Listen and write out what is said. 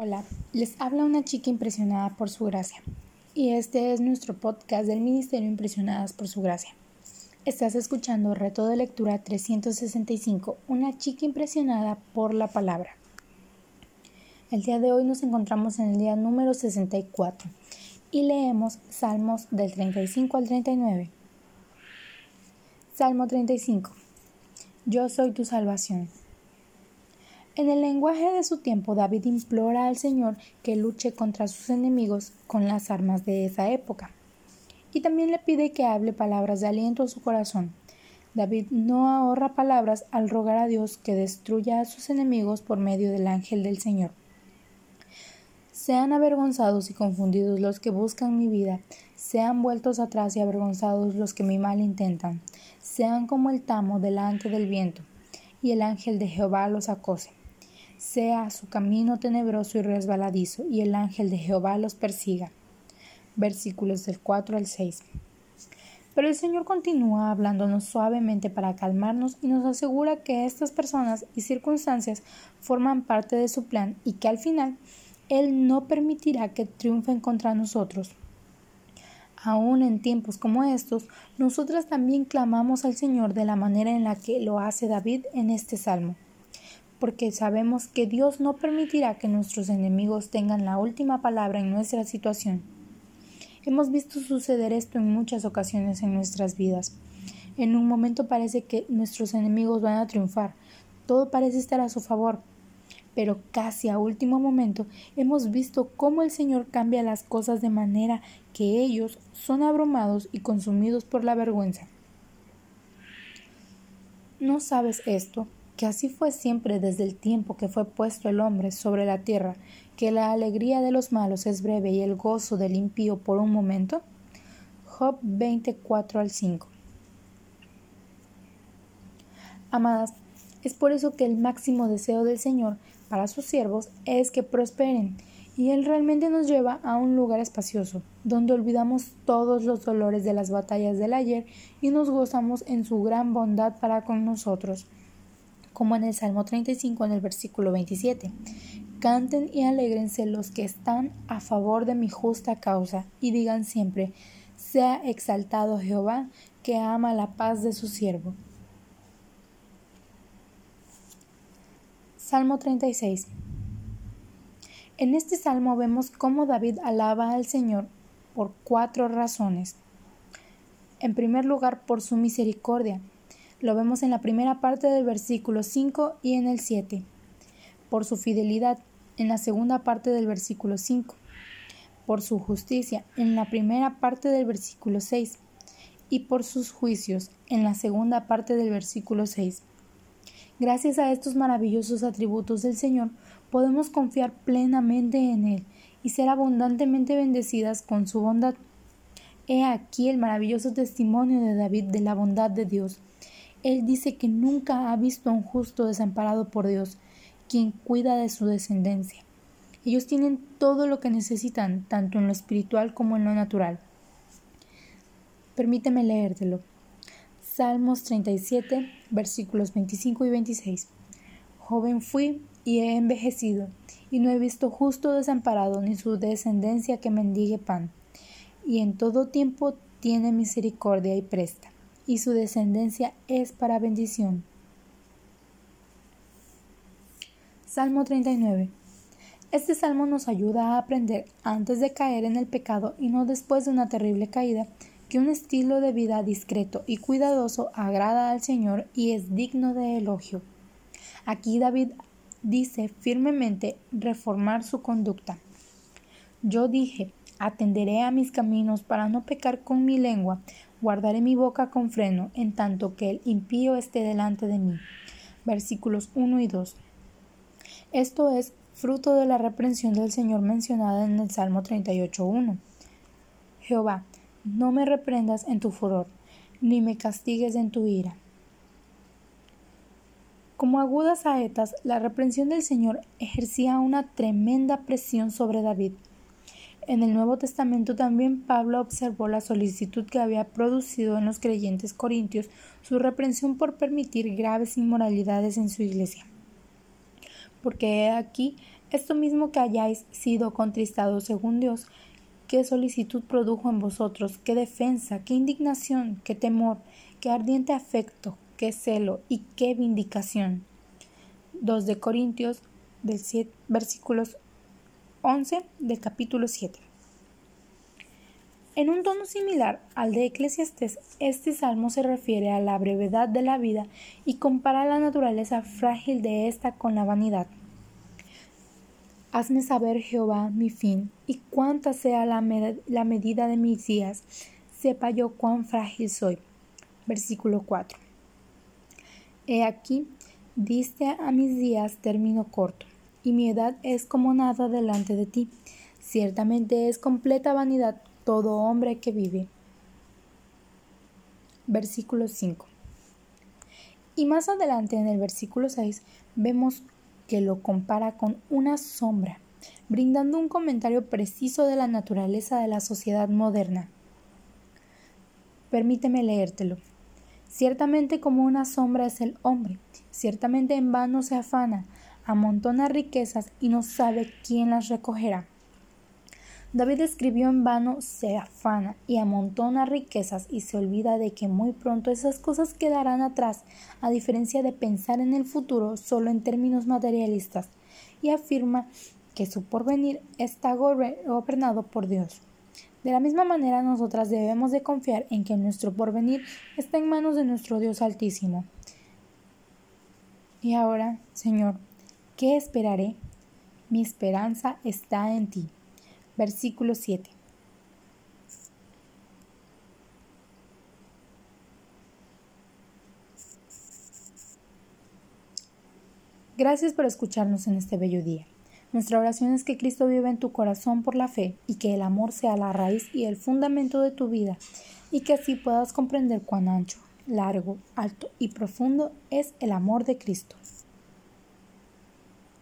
Hola, les habla una chica impresionada por su gracia. Y este es nuestro podcast del Ministerio Impresionadas por su gracia. Estás escuchando Reto de Lectura 365, una chica impresionada por la palabra. El día de hoy nos encontramos en el día número 64 y leemos Salmos del 35 al 39. Salmo 35. Yo soy tu salvación. En el lenguaje de su tiempo, David implora al Señor que luche contra sus enemigos con las armas de esa época. Y también le pide que hable palabras de aliento a su corazón. David no ahorra palabras al rogar a Dios que destruya a sus enemigos por medio del ángel del Señor. Sean avergonzados y confundidos los que buscan mi vida, sean vueltos atrás y avergonzados los que mi mal intentan, sean como el tamo delante del viento, y el ángel de Jehová los acose sea su camino tenebroso y resbaladizo, y el ángel de Jehová los persiga. Versículos del 4 al 6. Pero el Señor continúa hablándonos suavemente para calmarnos y nos asegura que estas personas y circunstancias forman parte de su plan y que al final Él no permitirá que triunfen contra nosotros. Aún en tiempos como estos, nosotras también clamamos al Señor de la manera en la que lo hace David en este salmo porque sabemos que Dios no permitirá que nuestros enemigos tengan la última palabra en nuestra situación. Hemos visto suceder esto en muchas ocasiones en nuestras vidas. En un momento parece que nuestros enemigos van a triunfar, todo parece estar a su favor, pero casi a último momento hemos visto cómo el Señor cambia las cosas de manera que ellos son abrumados y consumidos por la vergüenza. ¿No sabes esto? Que así fue siempre desde el tiempo que fue puesto el hombre sobre la tierra, que la alegría de los malos es breve y el gozo del impío por un momento? Job 24 al 5. Amadas, es por eso que el máximo deseo del Señor para sus siervos es que prosperen, y Él realmente nos lleva a un lugar espacioso, donde olvidamos todos los dolores de las batallas del ayer y nos gozamos en su gran bondad para con nosotros como en el Salmo 35 en el versículo 27. Canten y alégrense los que están a favor de mi justa causa, y digan siempre, sea exaltado Jehová, que ama la paz de su siervo. Salmo 36. En este salmo vemos cómo David alaba al Señor por cuatro razones. En primer lugar, por su misericordia, lo vemos en la primera parte del versículo 5 y en el 7. Por su fidelidad, en la segunda parte del versículo 5. Por su justicia, en la primera parte del versículo 6. Y por sus juicios, en la segunda parte del versículo 6. Gracias a estos maravillosos atributos del Señor, podemos confiar plenamente en Él y ser abundantemente bendecidas con su bondad. He aquí el maravilloso testimonio de David de la bondad de Dios. Él dice que nunca ha visto a un justo desamparado por Dios, quien cuida de su descendencia. Ellos tienen todo lo que necesitan, tanto en lo espiritual como en lo natural. Permíteme leértelo. Salmos 37, versículos 25 y 26. Joven fui y he envejecido, y no he visto justo desamparado ni su descendencia que mendigue pan. Y en todo tiempo tiene misericordia y presta y su descendencia es para bendición. Salmo 39. Este salmo nos ayuda a aprender antes de caer en el pecado y no después de una terrible caída que un estilo de vida discreto y cuidadoso agrada al Señor y es digno de elogio. Aquí David dice firmemente reformar su conducta. Yo dije, atenderé a mis caminos para no pecar con mi lengua, guardaré mi boca con freno, en tanto que el impío esté delante de mí. Versículos 1 y 2. Esto es fruto de la reprensión del Señor mencionada en el Salmo 38.1. Jehová, no me reprendas en tu furor, ni me castigues en tu ira. Como agudas saetas, la reprensión del Señor ejercía una tremenda presión sobre David, en el Nuevo Testamento también Pablo observó la solicitud que había producido en los creyentes corintios su reprensión por permitir graves inmoralidades en su iglesia. Porque he aquí Esto mismo que hayáis sido contristados según Dios, qué solicitud produjo en vosotros, qué defensa, qué indignación, qué temor, qué ardiente afecto, qué celo y qué vindicación. 2 de Corintios del versículos 11 del capítulo 7. En un tono similar al de Eclesiastes, este salmo se refiere a la brevedad de la vida y compara la naturaleza frágil de ésta con la vanidad. Hazme saber, Jehová, mi fin, y cuánta sea la, la medida de mis días, sepa yo cuán frágil soy. Versículo 4. He aquí, diste a mis días término corto, y mi edad es como nada delante de ti. Ciertamente es completa vanidad todo hombre que vive. Versículo 5. Y más adelante en el versículo 6 vemos que lo compara con una sombra, brindando un comentario preciso de la naturaleza de la sociedad moderna. Permíteme leértelo. Ciertamente como una sombra es el hombre, ciertamente en vano se afana, amontona riquezas y no sabe quién las recogerá. David escribió en vano, se afana y amontona riquezas y se olvida de que muy pronto esas cosas quedarán atrás, a diferencia de pensar en el futuro solo en términos materialistas, y afirma que su porvenir está gobernado por Dios. De la misma manera nosotras debemos de confiar en que nuestro porvenir está en manos de nuestro Dios Altísimo. Y ahora, Señor, ¿qué esperaré? Mi esperanza está en ti. Versículo 7. Gracias por escucharnos en este bello día. Nuestra oración es que Cristo viva en tu corazón por la fe y que el amor sea la raíz y el fundamento de tu vida y que así puedas comprender cuán ancho, largo, alto y profundo es el amor de Cristo.